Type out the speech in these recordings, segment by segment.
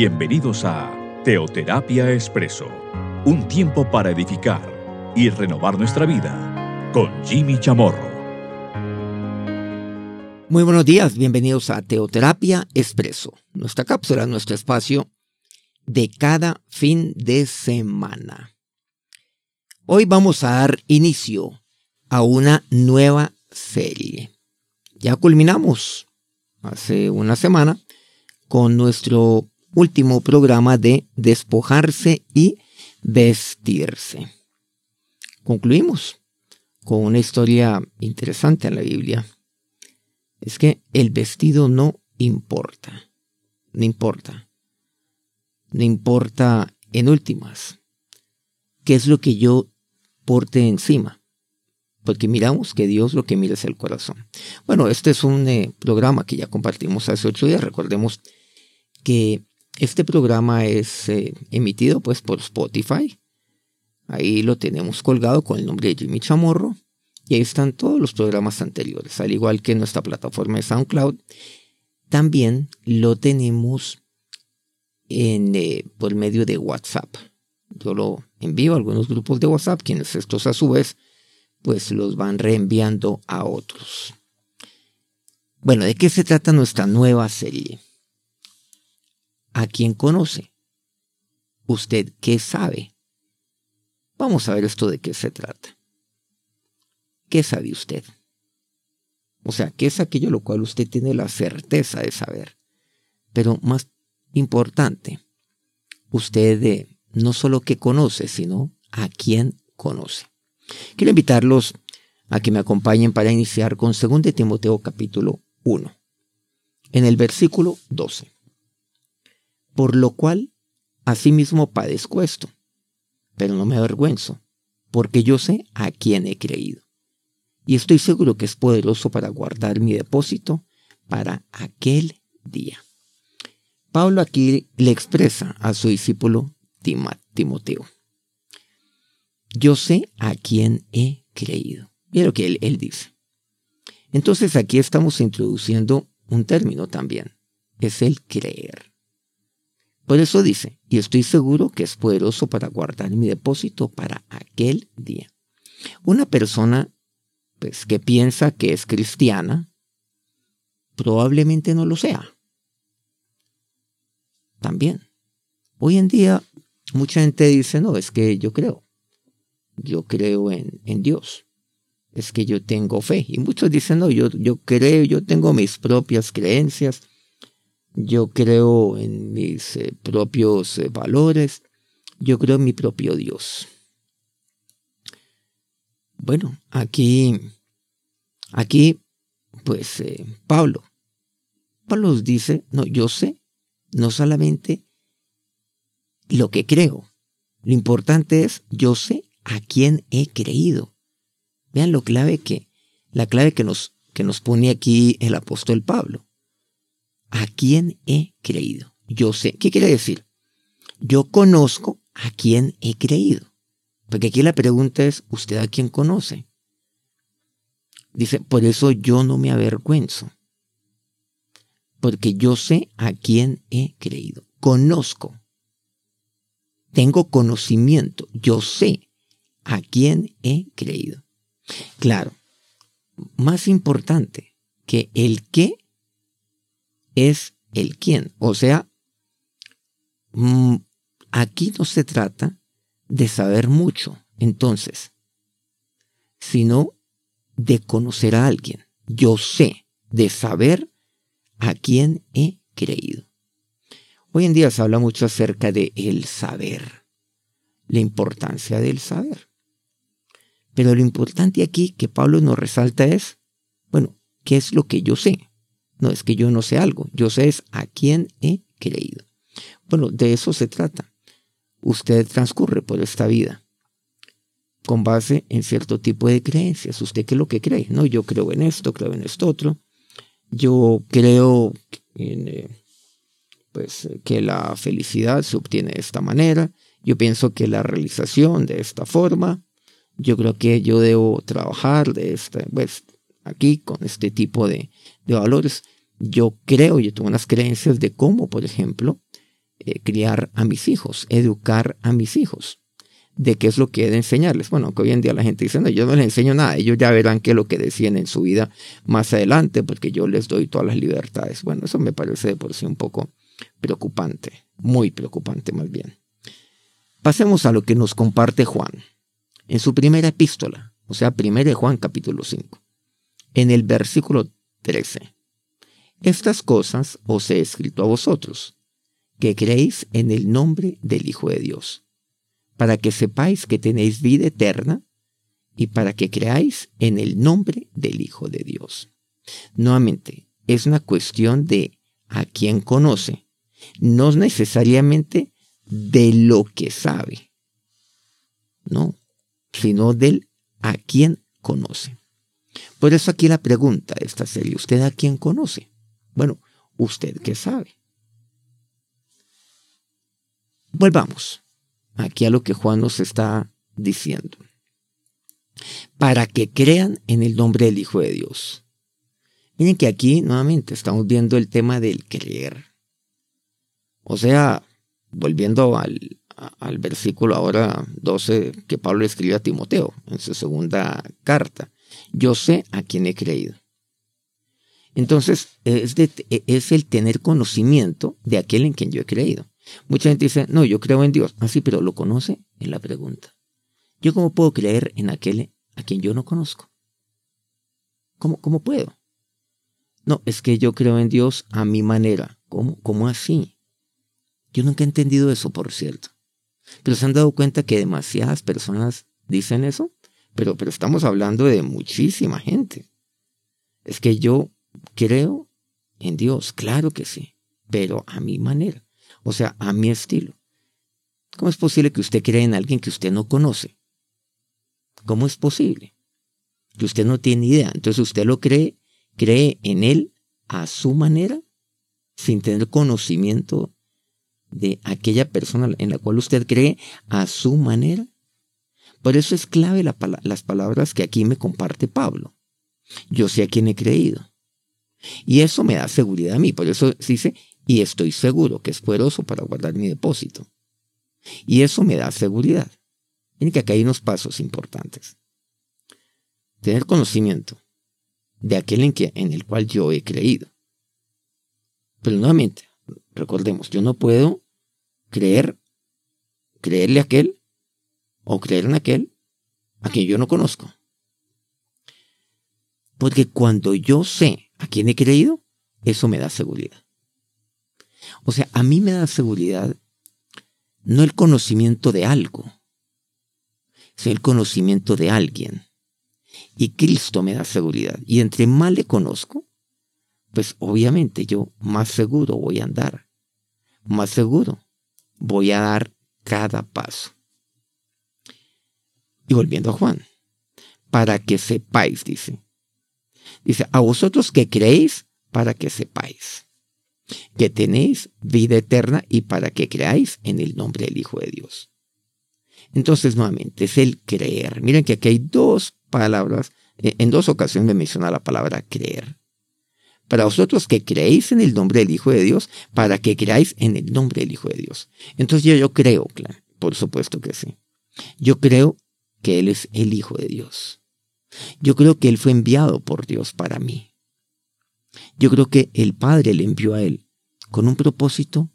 Bienvenidos a Teoterapia Expreso, un tiempo para edificar y renovar nuestra vida con Jimmy Chamorro. Muy buenos días, bienvenidos a Teoterapia Expreso, nuestra cápsula, nuestro espacio de cada fin de semana. Hoy vamos a dar inicio a una nueva serie. Ya culminamos hace una semana con nuestro último programa de despojarse y vestirse. Concluimos con una historia interesante en la Biblia. Es que el vestido no importa, no importa, no importa en últimas qué es lo que yo porte encima porque miramos que Dios lo que mira es el corazón. Bueno, este es un eh, programa que ya compartimos hace ocho días. Recordemos que este programa es eh, emitido pues por Spotify. Ahí lo tenemos colgado con el nombre de Jimmy Chamorro. Y ahí están todos los programas anteriores, al igual que nuestra plataforma de SoundCloud. También lo tenemos en, eh, por medio de WhatsApp. Yo lo envío a algunos grupos de WhatsApp, quienes estos a su vez pues los van reenviando a otros. Bueno, ¿de qué se trata nuestra nueva serie? ¿A quién conoce? ¿Usted qué sabe? Vamos a ver esto de qué se trata. ¿Qué sabe usted? O sea, ¿qué es aquello lo cual usted tiene la certeza de saber? Pero más importante, usted eh, no solo que conoce, sino a quién conoce. Quiero invitarlos a que me acompañen para iniciar con 2 Timoteo capítulo 1, en el versículo 12. Por lo cual, asimismo padezco esto, pero no me avergüenzo, porque yo sé a quién he creído. Y estoy seguro que es poderoso para guardar mi depósito para aquel día. Pablo aquí le expresa a su discípulo Timoteo yo sé a quién he creído. Mira lo que él, él dice. Entonces aquí estamos introduciendo un término también. Es el creer. Por eso dice, y estoy seguro que es poderoso para guardar mi depósito para aquel día. Una persona pues, que piensa que es cristiana, probablemente no lo sea. También. Hoy en día mucha gente dice, no, es que yo creo yo creo en, en Dios. Es que yo tengo fe. Y muchos dicen, no, yo, yo creo, yo tengo mis propias creencias. Yo creo en mis eh, propios eh, valores. Yo creo en mi propio Dios. Bueno, aquí, aquí, pues eh, Pablo, Pablo nos dice, no, yo sé, no solamente lo que creo, lo importante es, yo sé a quién he creído. Vean lo clave que, la clave que nos, que nos pone aquí el apóstol Pablo. ¿A quién he creído? Yo sé. ¿Qué quiere decir? Yo conozco a quién he creído. Porque aquí la pregunta es, ¿usted a quién conoce? Dice, por eso yo no me avergüenzo. Porque yo sé a quién he creído. Conozco. Tengo conocimiento. Yo sé a quién he creído. Claro, más importante que el qué es el quién. O sea, mm, aquí no se trata de saber mucho, entonces, sino de conocer a alguien. Yo sé de saber a quién he creído. Hoy en día se habla mucho acerca de el saber, la importancia del saber. Pero lo importante aquí que Pablo nos resalta es, bueno, ¿qué es lo que yo sé? No es que yo no sé algo, yo sé es a quién he creído. Bueno, de eso se trata. Usted transcurre por esta vida con base en cierto tipo de creencias. ¿Usted qué es lo que cree? No, yo creo en esto, creo en esto otro. Yo creo eh, pues, que la felicidad se obtiene de esta manera. Yo pienso que la realización de esta forma yo creo que yo debo trabajar de esta, pues, aquí con este tipo de, valores. Yo creo, yo tengo unas creencias de cómo, por ejemplo, eh, criar a mis hijos, educar a mis hijos de qué es lo que he de enseñarles. Bueno, que hoy en día la gente dice, no, yo no les enseño nada, ellos ya verán qué es lo que decían en su vida más adelante, porque yo les doy todas las libertades. Bueno, eso me parece de por sí un poco preocupante, muy preocupante más bien. Pasemos a lo que nos comparte Juan en su primera epístola, o sea, primera de Juan capítulo 5, en el versículo 13. Estas cosas os he escrito a vosotros, que creéis en el nombre del Hijo de Dios para que sepáis que tenéis vida eterna y para que creáis en el nombre del Hijo de Dios. Nuevamente, es una cuestión de a quién conoce, no necesariamente de lo que sabe, no, sino del a quién conoce. Por eso aquí la pregunta de esta serie, ¿usted a quién conoce? Bueno, ¿usted qué sabe? Volvamos aquí a lo que Juan nos está diciendo. Para que crean en el nombre del Hijo de Dios. Miren que aquí nuevamente estamos viendo el tema del creer. O sea, volviendo al, al versículo ahora 12 que Pablo escribe a Timoteo en su segunda carta. Yo sé a quién he creído. Entonces, es, el tener conocimiento de aquel en quien yo he creído. Mucha gente dice, no, yo creo en Dios. Ah, pero ¿lo conoce? Es la pregunta. ¿Yo cómo puedo creer en aquel a quien yo no conozco? ¿Cómo, cómo puedo? No, es que yo creo en Dios a mi manera. ¿Cómo? ¿Cómo así? Yo nunca he entendido eso, por cierto. Pero se han dado cuenta que demasiadas personas dicen eso. Pero, pero estamos hablando de muchísima gente. Es que yo creo en Dios, claro que sí, pero a mi manera o sea, a mi estilo. ¿Cómo es posible que usted crea en alguien que usted no conoce? ¿Cómo es posible? Que usted no tiene idea. Entonces usted lo cree, cree en él a su manera, sin tener conocimiento de aquella persona en la cual usted cree a su manera. Por eso es clave las palabras que aquí me comparte Pablo. Yo sé a quién he creído. Y eso me da seguridad a mí. Por eso dice, y estoy seguro que es poderoso para guardar mi depósito. Y eso me da seguridad. Miren que acá hay unos pasos importantes. Tener conocimiento de aquel en, que, en el cual yo he creído. Pero nuevamente, recordemos, yo no puedo creer, creerle a aquel o creer en aquel a quien yo no conozco. Porque cuando yo sé a quién he creído, eso me da seguridad. O sea, a mí me da seguridad no el conocimiento de algo, sino el conocimiento de alguien. Y Cristo me da seguridad. Y entre más le conozco, pues obviamente yo más seguro voy a andar. Más seguro voy a dar cada paso. Y volviendo a Juan, para que sepáis, dice. Dice, a vosotros que creéis, para que sepáis que tenéis vida eterna y para que creáis en el nombre del Hijo de Dios. Entonces, nuevamente, es el creer. Miren que aquí hay dos palabras, eh, en dos ocasiones me menciona la palabra creer. Para vosotros que creéis en el nombre del Hijo de Dios, para que creáis en el nombre del Hijo de Dios. Entonces yo, yo creo, claro, por supuesto que sí. Yo creo que Él es el Hijo de Dios. Yo creo que Él fue enviado por Dios para mí. Yo creo que el Padre le envió a él con un propósito,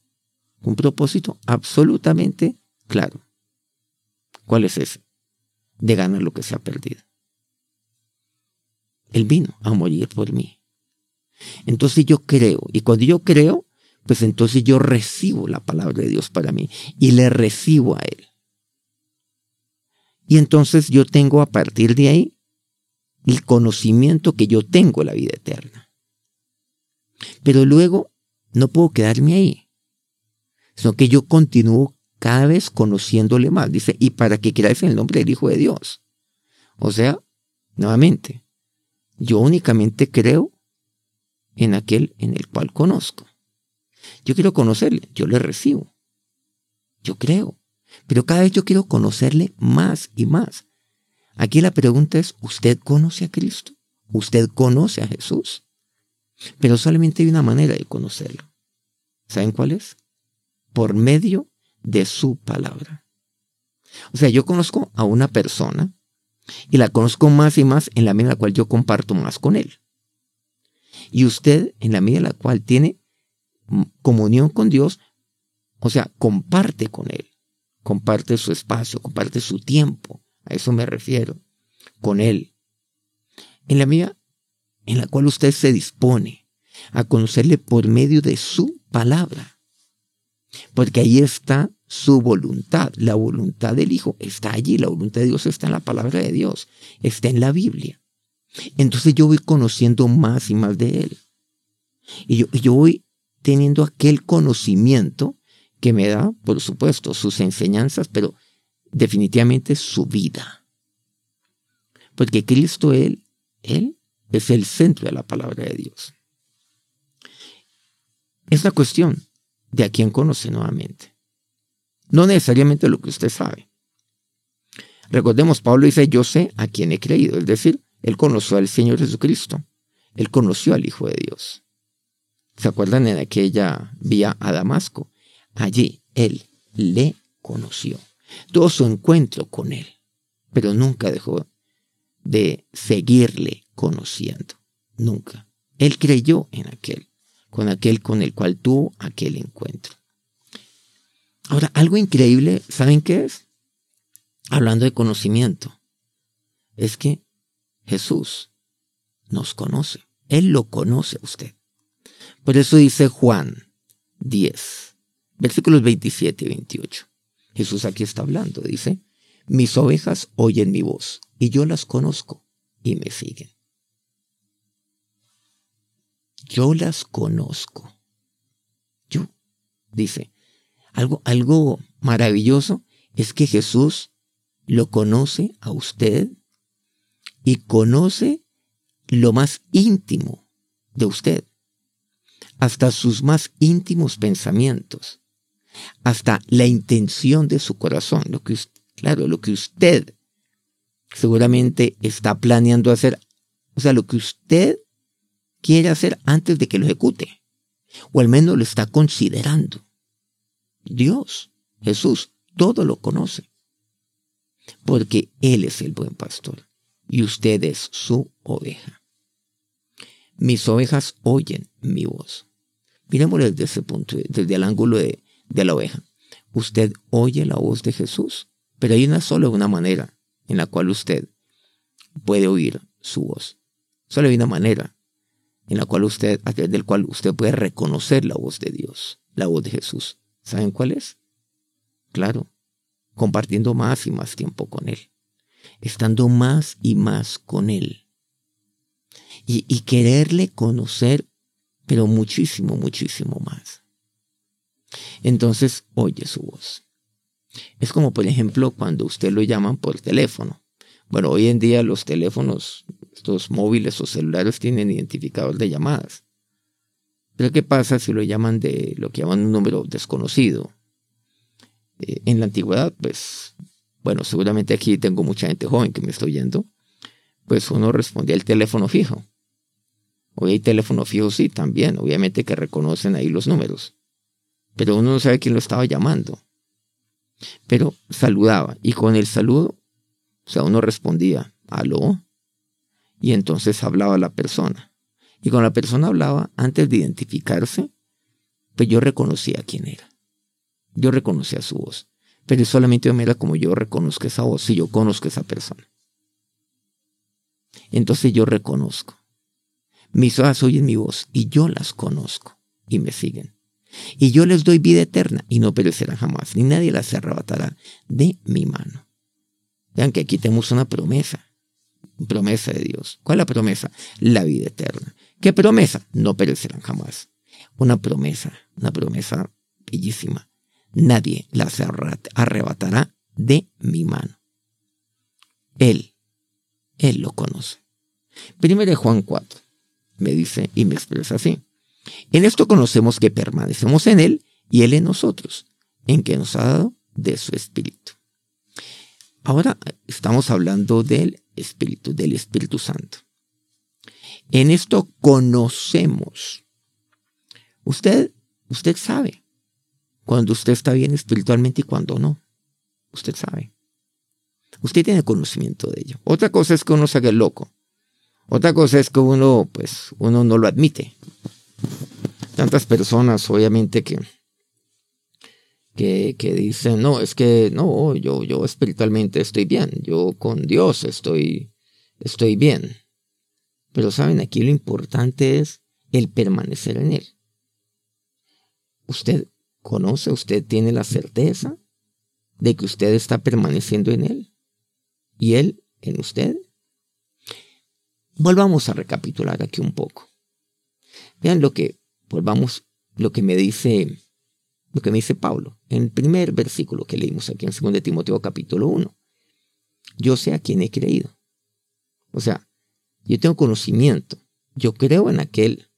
un propósito absolutamente claro. ¿Cuál es ese? De ganar lo que se ha perdido. Él vino a morir por mí. Entonces yo creo, y cuando yo creo, pues entonces yo recibo la palabra de Dios para mí y le recibo a Él. Y entonces yo tengo a partir de ahí el conocimiento que yo tengo la vida eterna. Pero luego no puedo quedarme ahí, sino que yo continúo cada vez conociéndole más. Dice, y para que creáis en el nombre del Hijo de Dios. O sea, nuevamente, yo únicamente creo en aquel en el cual conozco. Yo quiero conocerle, yo le recibo. Yo creo. Pero cada vez yo quiero conocerle más y más. Aquí la pregunta es, ¿usted conoce a Cristo? ¿Usted conoce a Jesús? Pero solamente hay una manera de conocerlo. ¿Saben cuál es? por medio de su palabra. O sea, yo conozco a una persona y la conozco más y más en la medida en la cual yo comparto más con él. Y usted, en la medida en la cual tiene comunión con Dios, o sea, comparte con Él, comparte su espacio, comparte su tiempo, a eso me refiero, con Él. En la medida en la cual usted se dispone a conocerle por medio de su palabra, porque ahí está su voluntad, la voluntad del Hijo está allí, la voluntad de Dios está en la palabra de Dios, está en la Biblia. Entonces yo voy conociendo más y más de Él. Y yo, yo voy teniendo aquel conocimiento que me da, por supuesto, sus enseñanzas, pero definitivamente su vida. Porque Cristo, Él, Él es el centro de la palabra de Dios. Es la cuestión de a quién conoce nuevamente. No necesariamente lo que usted sabe. Recordemos, Pablo dice, yo sé a quién he creído, es decir, él conoció al Señor Jesucristo, él conoció al Hijo de Dios. ¿Se acuerdan en aquella vía a Damasco? Allí él le conoció. Todo su encuentro con él, pero nunca dejó de seguirle conociendo. Nunca. Él creyó en aquel, con aquel con el cual tuvo aquel encuentro. Ahora, algo increíble, ¿saben qué es? Hablando de conocimiento, es que Jesús nos conoce. Él lo conoce a usted. Por eso dice Juan 10, versículos 27 y 28. Jesús aquí está hablando, dice, mis ovejas oyen mi voz y yo las conozco y me siguen. Yo las conozco. Yo, dice, algo, algo maravilloso es que Jesús lo conoce a usted y conoce lo más íntimo de usted hasta sus más íntimos pensamientos, hasta la intención de su corazón, lo que, claro, lo que usted seguramente está planeando hacer, o sea, lo que usted quiere hacer antes de que lo ejecute, o al menos lo está considerando. Dios, Jesús, todo lo conoce, porque Él es el buen pastor y usted es su oveja. Mis ovejas oyen mi voz. Miremoslo desde ese punto, desde el ángulo de, la oveja. Usted oye la voz de Jesús, pero hay una sola una manera en la cual usted puede oír su voz. Solo hay una manera en la cual usted, a través del cual usted puede reconocer la voz de Dios, la voz de Jesús. ¿Saben cuál es? Claro, compartiendo más y más tiempo con Él, estando más y más con Él. Y, y quererle conocer pero muchísimo, muchísimo más. Entonces oye su voz. Es como, por ejemplo, cuando usted lo llaman por teléfono. Bueno, hoy en día los teléfonos, estos móviles o celulares tienen identificador de llamadas. Pero ¿qué pasa si lo llaman de lo que llaman un número desconocido? Eh, en la antigüedad, pues, bueno, seguramente aquí tengo mucha gente joven que me está oyendo, pues uno respondía al teléfono fijo. Hoy hay teléfono fijo, sí, también. Obviamente que reconocen ahí los números. Pero uno no sabe quién lo estaba llamando. Pero saludaba. Y con el saludo, o sea, uno respondía, aló. Y entonces hablaba la persona. Y con la persona hablaba, antes de identificarse, pues yo reconocía quién era. Yo reconocía su voz. Pero solamente me era como yo reconozco esa voz, si yo conozco a esa persona. Entonces yo reconozco. Mis ojas oyen mi voz y yo las conozco y me siguen. Y yo les doy vida eterna y no perecerán jamás, ni nadie las arrebatará de mi mano. Vean que aquí tenemos una promesa, promesa de Dios. ¿Cuál es la promesa? La vida eterna. ¿Qué promesa? No perecerán jamás. Una promesa, una promesa bellísima. Nadie las arrebatará de mi mano. Él, Él lo conoce. Primero Juan 4 me dice y me expresa así. En esto conocemos que permanecemos en Él y Él en nosotros, en que nos ha dado de su Espíritu. Ahora estamos hablando del Espíritu, del Espíritu Santo. En esto conocemos. Usted, usted sabe, cuando usted está bien espiritualmente y cuando no. Usted sabe. Usted tiene conocimiento de ello. Otra cosa es que uno se haga loco. Otra cosa es que uno, pues, uno no lo admite. Tantas personas, obviamente, que, que, que dicen, no, es que no, yo, yo espiritualmente estoy bien, yo con Dios estoy, estoy bien. Pero saben, aquí lo importante es el permanecer en Él. Usted conoce, usted tiene la certeza de que usted está permaneciendo en Él y Él en usted. Volvamos a recapitular aquí un poco. Vean lo que, volvamos, lo que me dice, lo que me dice Pablo en el primer versículo que leímos aquí en 2 Timoteo capítulo 1. Yo sé a quién he creído. O sea, yo tengo conocimiento. Yo creo en aquel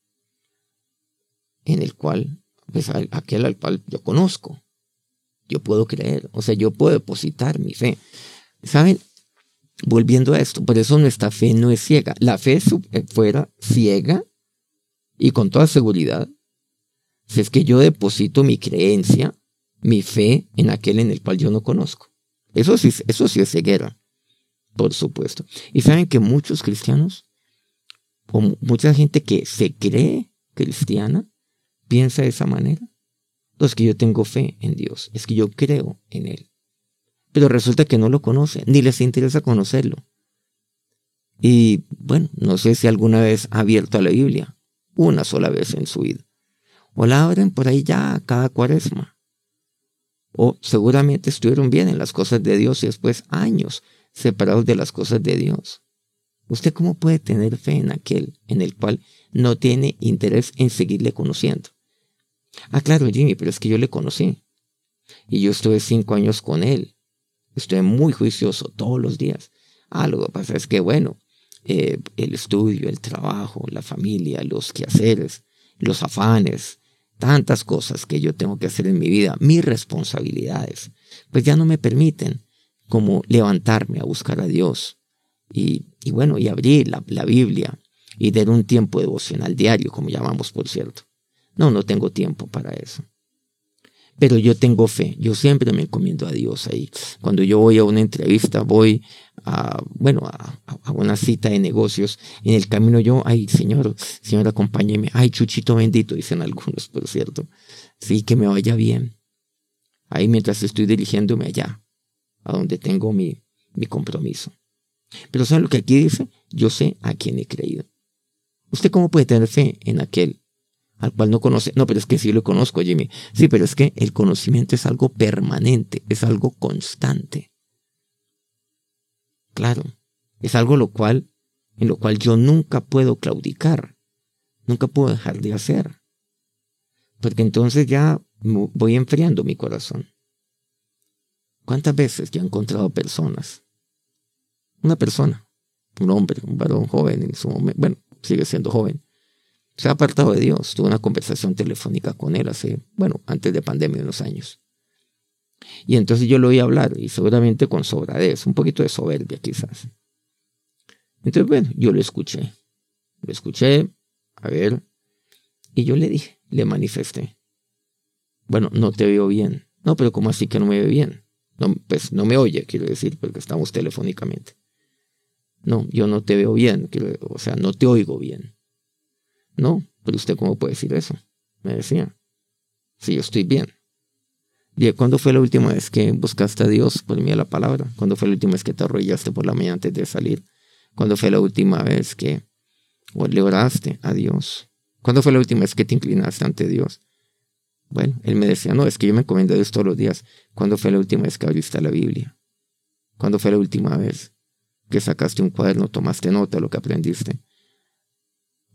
en el cual, pues aquel al cual yo conozco. Yo puedo creer. O sea, yo puedo depositar mi fe. ¿Saben? volviendo a esto, por eso nuestra fe no es ciega. La fe eh, fuera ciega y con toda seguridad, si es que yo deposito mi creencia, mi fe en aquel en el cual yo no conozco. Eso sí, eso sí es ceguera, por supuesto. Y saben que muchos cristianos, o mucha gente que se cree cristiana, piensa de esa manera. No es que yo tengo fe en Dios, es que yo creo en Él pero resulta que no lo conocen, ni les interesa conocerlo. Y bueno, no sé si alguna vez ha abierto a la Biblia, una sola vez en su vida. O la abren por ahí ya cada cuaresma. O seguramente estuvieron bien en las cosas de Dios y después años separados de las cosas de Dios. ¿Usted cómo puede tener fe en aquel en el cual no tiene interés en seguirle conociendo? Ah, claro, Jimmy, pero es que yo le conocí. Y yo estuve cinco años con él. Estoy muy juicioso todos los días. Ah, lo que pasa es que, bueno, eh, el estudio, el trabajo, la familia, los quehaceres, los afanes, tantas cosas que yo tengo que hacer en mi vida, mis responsabilidades, pues ya no me permiten como levantarme a buscar a Dios y, bueno, y abrir la, la Biblia y dar un tiempo devocional diario, como llamamos, por cierto. No, no tengo tiempo para eso. Pero yo tengo fe, yo siempre me encomiendo a Dios ahí. Cuando yo voy a una entrevista, voy a, bueno, a, una cita de negocios, en el camino yo, ay, Señor, Señor, acompáñeme. Ay, Chuchito bendito, dicen algunos, por cierto. Sí, que me vaya bien. Ahí mientras estoy dirigiéndome allá, a donde tengo mi, mi compromiso. Pero ¿saben lo que aquí dice? Yo sé a quién he creído. ¿Usted cómo puede tener fe en aquel al cual no conoce. No, pero es que sí lo conozco, Jimmy. Sí, pero es que el conocimiento es algo permanente, es algo constante. Claro, es algo lo cual, en lo cual yo nunca puedo claudicar, nunca puedo dejar de hacer. Porque entonces ya voy enfriando mi corazón. ¿Cuántas veces yo he encontrado personas? Una persona, un hombre, un varón joven en su momento, bueno, sigue siendo joven, se ha apartado de Dios. Tuve una conversación telefónica con él hace, bueno, antes de pandemia, unos años. Y entonces yo lo oí hablar, y seguramente con sobradez, un poquito de soberbia quizás. Entonces, bueno, yo lo escuché. Lo escuché, a ver, y yo le dije, le manifesté. Bueno, no te veo bien. No, pero ¿cómo así que no me ve bien? No, pues no me oye, quiero decir, porque estamos telefónicamente. No, yo no te veo bien, o sea, no te oigo bien. No, pero usted cómo puede decir eso, me decía. Si yo estoy bien. ¿cuándo fue la última vez que buscaste a Dios por mí a la palabra? ¿Cuándo fue la última vez que te arrollaste por la mañana antes de salir? ¿Cuándo fue la última vez que le oraste a Dios? ¿Cuándo fue la última vez que te inclinaste ante Dios? Bueno, él me decía, no, es que yo me encomiendo a Dios todos los días. ¿Cuándo fue la última vez que abriste la Biblia? ¿Cuándo fue la última vez que sacaste un cuaderno, tomaste nota de lo que aprendiste?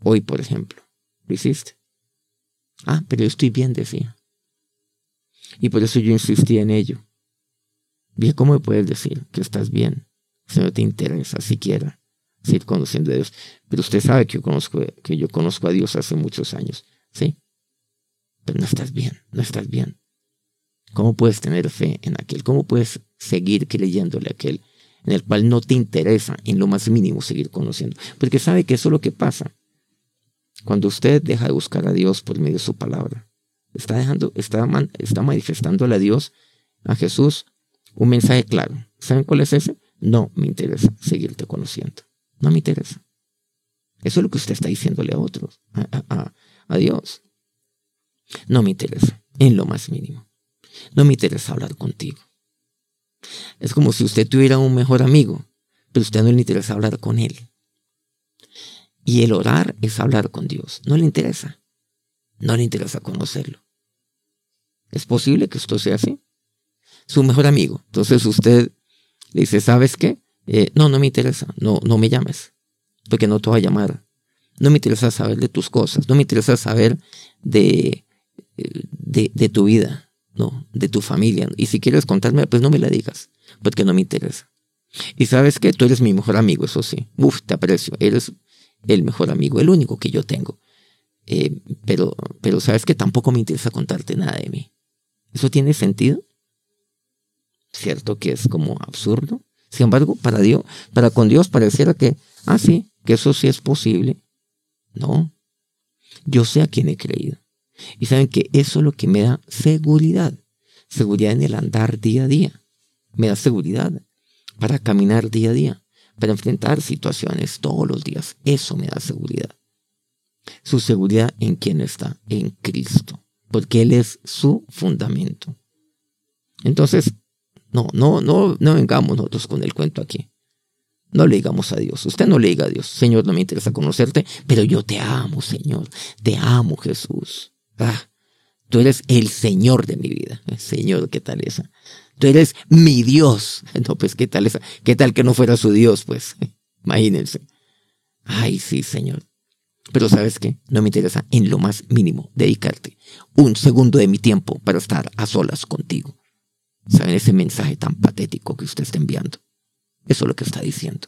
Hoy, por ejemplo, lo hiciste. Ah, pero yo estoy bien, decía. Y por eso yo insistí en ello. Bien, ¿cómo me puedes decir que estás bien si no te interesa siquiera seguir conociendo a Dios? Pero usted sabe que yo conozco, que yo conozco a Dios hace muchos años, ¿sí? Pero no estás bien, no estás bien. ¿Cómo puedes tener fe en aquel? ¿Cómo puedes seguir creyéndole a aquel en el cual no te interesa en lo más mínimo seguir conociendo? Porque sabe que eso es lo que pasa. Cuando usted deja de buscar a Dios por medio de su palabra, está dejando, está, está manifestándole a Dios, a Jesús, un mensaje claro. ¿Saben cuál es ese? No me interesa seguirte conociendo. No me interesa. Eso es lo que usted está diciéndole a otros, a, a Dios. No me interesa, en lo más mínimo. No me interesa hablar contigo. Es como si usted tuviera un mejor amigo, pero usted no le interesa hablar con él. Y el orar es hablar con Dios. No le interesa. No le interesa conocerlo. ¿Es posible que esto sea así? Su mejor amigo. Entonces usted le dice, ¿sabes qué? Eh, no, no me interesa. No, no me llames. Porque no te voy a llamar. No me interesa saber de tus cosas. No me interesa saber de, de, tu vida. No, de tu familia. Y si quieres contarme, pues no me la digas. Porque no me interesa. Y sabes qué? Tú eres mi mejor amigo, eso sí. Uf, te aprecio. Eres el mejor amigo, el único que yo tengo. Eh, pero, pero sabes que tampoco me interesa contarte nada de mí. ¿Eso tiene sentido? Cierto que es como absurdo. Sin embargo, para Dios, para con Dios pareciera que, ah, sí, que eso sí es posible. No. Yo sé a quién he creído. Y saben que eso es lo que me da seguridad. Seguridad en el andar día a día. Me da seguridad para caminar día a día, para enfrentar situaciones todos los días. Eso me da seguridad. Su seguridad en quien está, en Cristo, porque Él es su fundamento. Entonces, no, no, no, no vengamos nosotros con el cuento aquí. No le digamos a Dios. Usted no le diga a Dios, Señor, no me interesa conocerte, pero yo te amo, Señor. Te amo, Jesús. Ah, tú eres el Señor de mi vida. Señor, ¿qué tal esa? Tú eres mi Dios. No, pues, ¿qué tal esa? ¿Qué tal que no fuera su Dios? Pues, imagínense. Ay, sí, Señor. Pero sabes qué, no me interesa en lo más mínimo dedicarte un segundo de mi tiempo para estar a solas contigo. ¿Saben ese mensaje tan patético que usted está enviando? Eso es lo que está diciendo.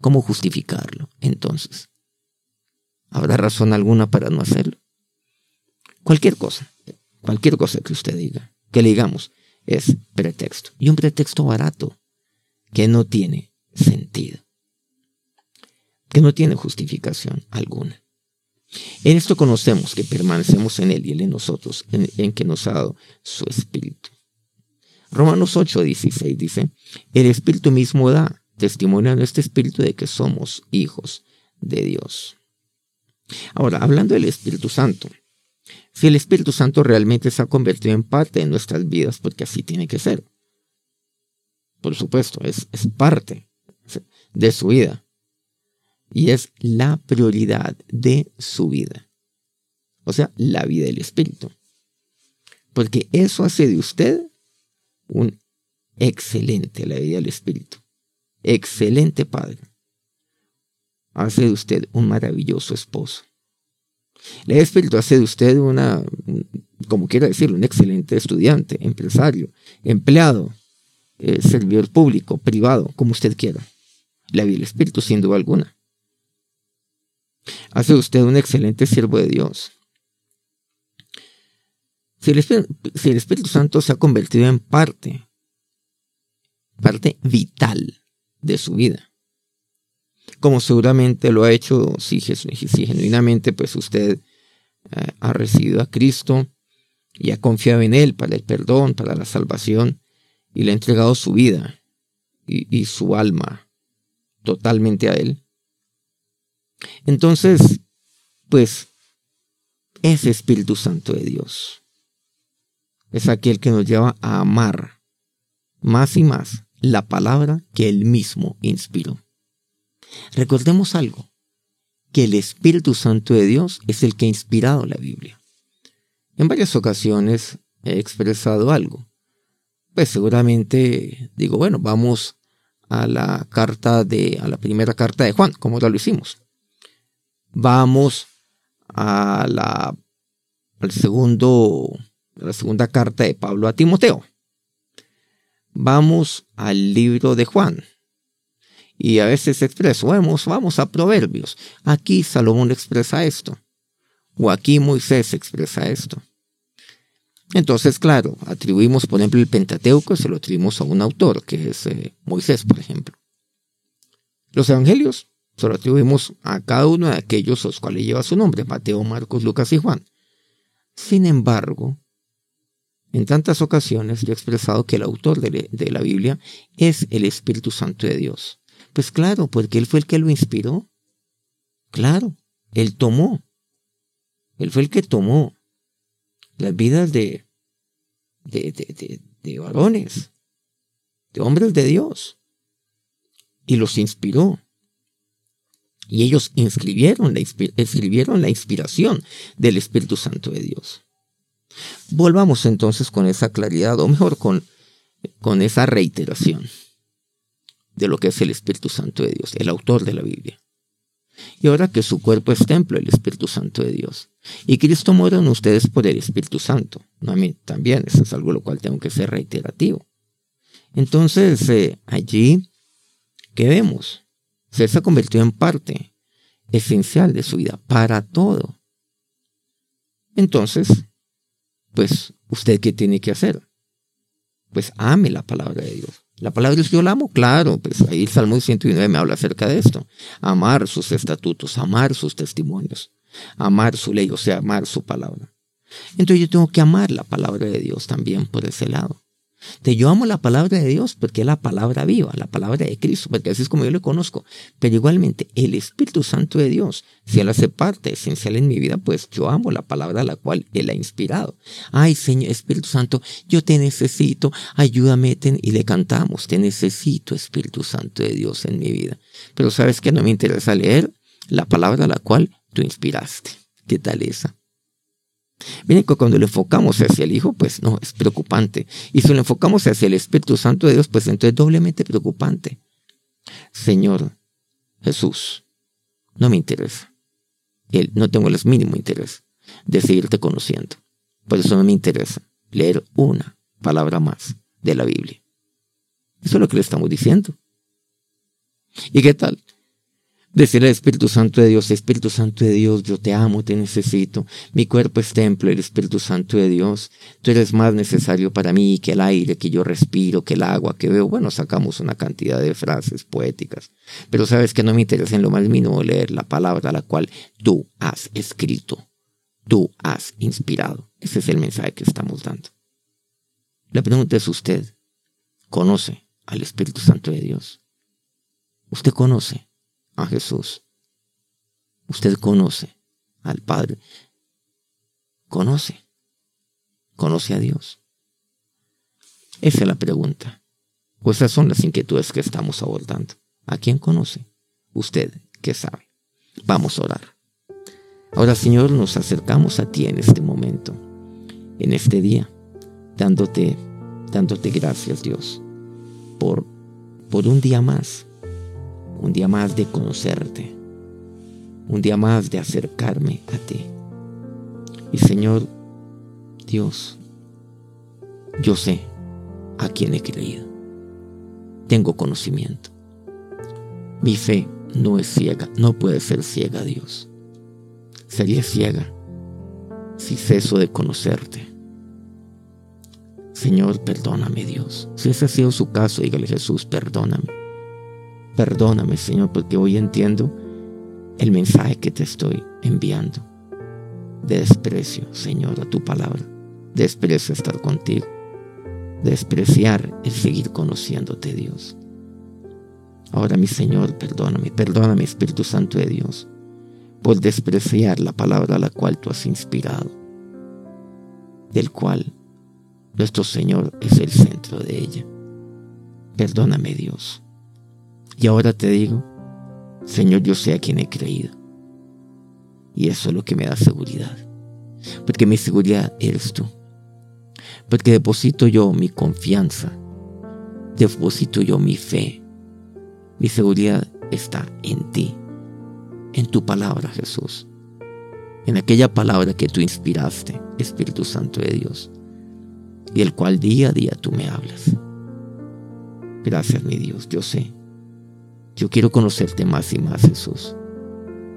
¿Cómo justificarlo entonces? ¿Habrá razón alguna para no hacerlo? Cualquier cosa, cualquier cosa que usted diga, que le digamos, es pretexto. Y un pretexto barato que no tiene sentido que no tiene justificación alguna. En esto conocemos que permanecemos en Él y Él en nosotros, en, que nos ha dado su Espíritu. Romanos 8, 16 dice, el Espíritu mismo da testimonio a nuestro Espíritu de que somos hijos de Dios. Ahora, hablando del Espíritu Santo, si el Espíritu Santo realmente se ha convertido en parte de nuestras vidas, porque así tiene que ser. Por supuesto, es, es parte de su vida y es la prioridad de su vida. O sea, la vida del Espíritu. Porque eso hace de usted un excelente, la vida del Espíritu. Excelente padre. Hace de usted un maravilloso esposo. La Espíritu hace de usted una, como quiera decirlo, un excelente estudiante, empresario, empleado, eh, servidor público, privado, como usted quiera. La vida del Espíritu, sin duda alguna. Hace usted un excelente siervo de Dios. Si el, Espíritu, Santo se ha convertido en parte, parte vital de su vida, como seguramente lo ha hecho si, genuinamente pues usted eh, ha recibido a Cristo y ha confiado en Él para el perdón, para la salvación, y le ha entregado su vida y su alma totalmente a Él. Entonces, pues, ese Espíritu Santo de Dios es aquel que nos lleva a amar más y más la palabra que él mismo inspiró. Recordemos algo, que el Espíritu Santo de Dios es el que ha inspirado la Biblia. En varias ocasiones he expresado algo. Pues seguramente digo, bueno, vamos a la carta de, a la primera carta de Juan, como ya lo hicimos vamos a la, al segundo, la segunda carta de Pablo a Timoteo. Vamos al libro de Juan. Y a veces expreso, vamos, vamos a Proverbios. Aquí Salomón expresa esto. O aquí Moisés expresa esto. Entonces, claro, atribuimos, por ejemplo, el Pentateuco, se lo atribuimos a un autor, que es eh, Moisés, por ejemplo. Los evangelios Solo atribuimos a cada uno de aquellos los cuales lleva su nombre, Mateo, Marcos, Lucas y Juan. Sin embargo, en tantas ocasiones yo he expresado que el autor de, la Biblia es el Espíritu Santo de Dios. Pues claro, porque Él fue el que lo inspiró. Claro, Él tomó. Él fue el que tomó las vidas de, de, de, de varones, de hombres de Dios, y los inspiró. Y ellos inscribieron la, escribieron la inspiración del Espíritu Santo de Dios. Volvamos entonces con esa claridad, o mejor con, con esa reiteración de lo que es el Espíritu Santo de Dios, el autor de la Biblia. Y ahora que su cuerpo es templo del Espíritu Santo de Dios. Y Cristo mora en ustedes por el Espíritu Santo. No a mí también, eso es algo lo cual tengo que ser reiterativo. Entonces, eh, allí, ¿qué vemos? Se ha convertido en parte esencial de su vida, para todo. Entonces, pues, ¿usted qué tiene que hacer? Pues ame la palabra de Dios. La palabra de Dios yo la amo, claro, pues ahí el Salmo 109 me habla acerca de esto. Amar sus estatutos, amar sus testimonios, amar su ley, o sea, amar su palabra. Entonces yo tengo que amar la palabra de Dios también por ese lado. De yo amo la palabra de Dios porque es la palabra viva, la palabra de Cristo, porque así es como yo le conozco. Pero igualmente, el Espíritu Santo de Dios, si Él hace parte esencial en mi vida, pues yo amo la palabra a la cual Él ha inspirado. Ay, Señor Espíritu Santo, yo te necesito, ayúdame, y le cantamos, te necesito, Espíritu Santo de Dios, en mi vida. Pero sabes que no me interesa leer la palabra a la cual tú inspiraste. ¿Qué tal esa? Miren que cuando lo enfocamos hacia el Hijo, pues no, es preocupante. Y si lo enfocamos hacia el Espíritu Santo de Dios, pues entonces es doblemente preocupante. Señor Jesús, no me interesa. Él, no tengo el mínimo interés de seguirte conociendo. Por eso no me interesa leer una palabra más de la Biblia. Eso es lo que le estamos diciendo. ¿Y qué tal? Decirle al Espíritu Santo de Dios, Espíritu Santo de Dios, yo te amo, te necesito. Mi cuerpo es templo del Espíritu Santo de Dios. Tú eres más necesario para mí que el aire que yo respiro, que el agua que veo. Bueno, sacamos una cantidad de frases poéticas. Pero sabes que no me interesa en lo más mínimo leer la palabra a la cual tú has escrito. Tú has inspirado. Ese es el mensaje que estamos dando. La pregunta es usted, ¿conoce al Espíritu Santo de Dios? ¿Usted conoce a Jesús. Usted conoce al Padre. Conoce. Conoce a Dios. Esa es la pregunta. O esas son las inquietudes que estamos abordando. ¿A quién conoce? Usted, ¿qué sabe? Vamos a orar. Ahora, Señor, nos acercamos a ti en este momento, en este día, dándote, dándote gracias, Dios, por, por un día más un día más de conocerte, un día más de acercarme a ti. Y Señor, Dios, yo sé a quién he creído. Tengo conocimiento. Mi fe no es ciega, no puede ser ciega, Dios. Sería ciega si ceso de conocerte. Señor, perdóname, Dios. Si ese ha sido su caso, dígale Jesús, perdóname. Perdóname, Señor, porque hoy entiendo el mensaje que te estoy enviando. De desprecio, Señor, a tu palabra. Desprecio estar contigo. Despreciar el seguir conociéndote, Dios. Ahora, mi Señor, perdóname, perdóname, Espíritu Santo de Dios, por despreciar la palabra a la cual tú has inspirado, del cual nuestro Señor es el centro de ella. Perdóname, Dios. Y ahora te digo, Señor, yo sé a quien he creído. Y eso es lo que me da seguridad. Porque mi seguridad eres tú. Porque deposito yo mi confianza. Deposito yo mi fe. Mi seguridad está en ti. En tu palabra, Jesús. En aquella palabra que tú inspiraste, Espíritu Santo de Dios. Y el cual día a día tú me hablas. Gracias, mi Dios. Yo sé yo quiero conocerte más y más, Jesús.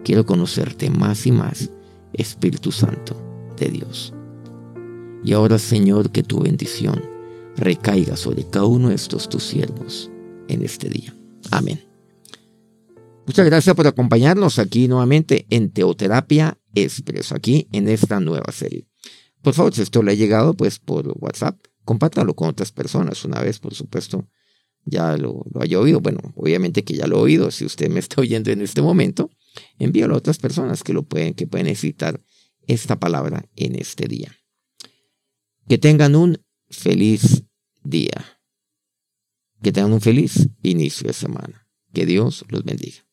Quiero conocerte más y más, Espíritu Santo de Dios. Y ahora, Señor, que tu bendición recaiga sobre cada uno de estos tus siervos en este día. Amén. Muchas gracias por acompañarnos aquí nuevamente en Teoterapia Expreso, aquí en esta nueva serie. Por favor, si esto le ha llegado, pues por WhatsApp, compártalo con otras personas. Una vez, por supuesto, ya lo, lo haya oído. Bueno, obviamente que ya lo he oído. Si usted me está oyendo en este momento, envíalo a otras personas que lo pueden, que pueden necesitar esta palabra en este día. Que tengan un feliz día. Que tengan un feliz inicio de semana. Que Dios los bendiga.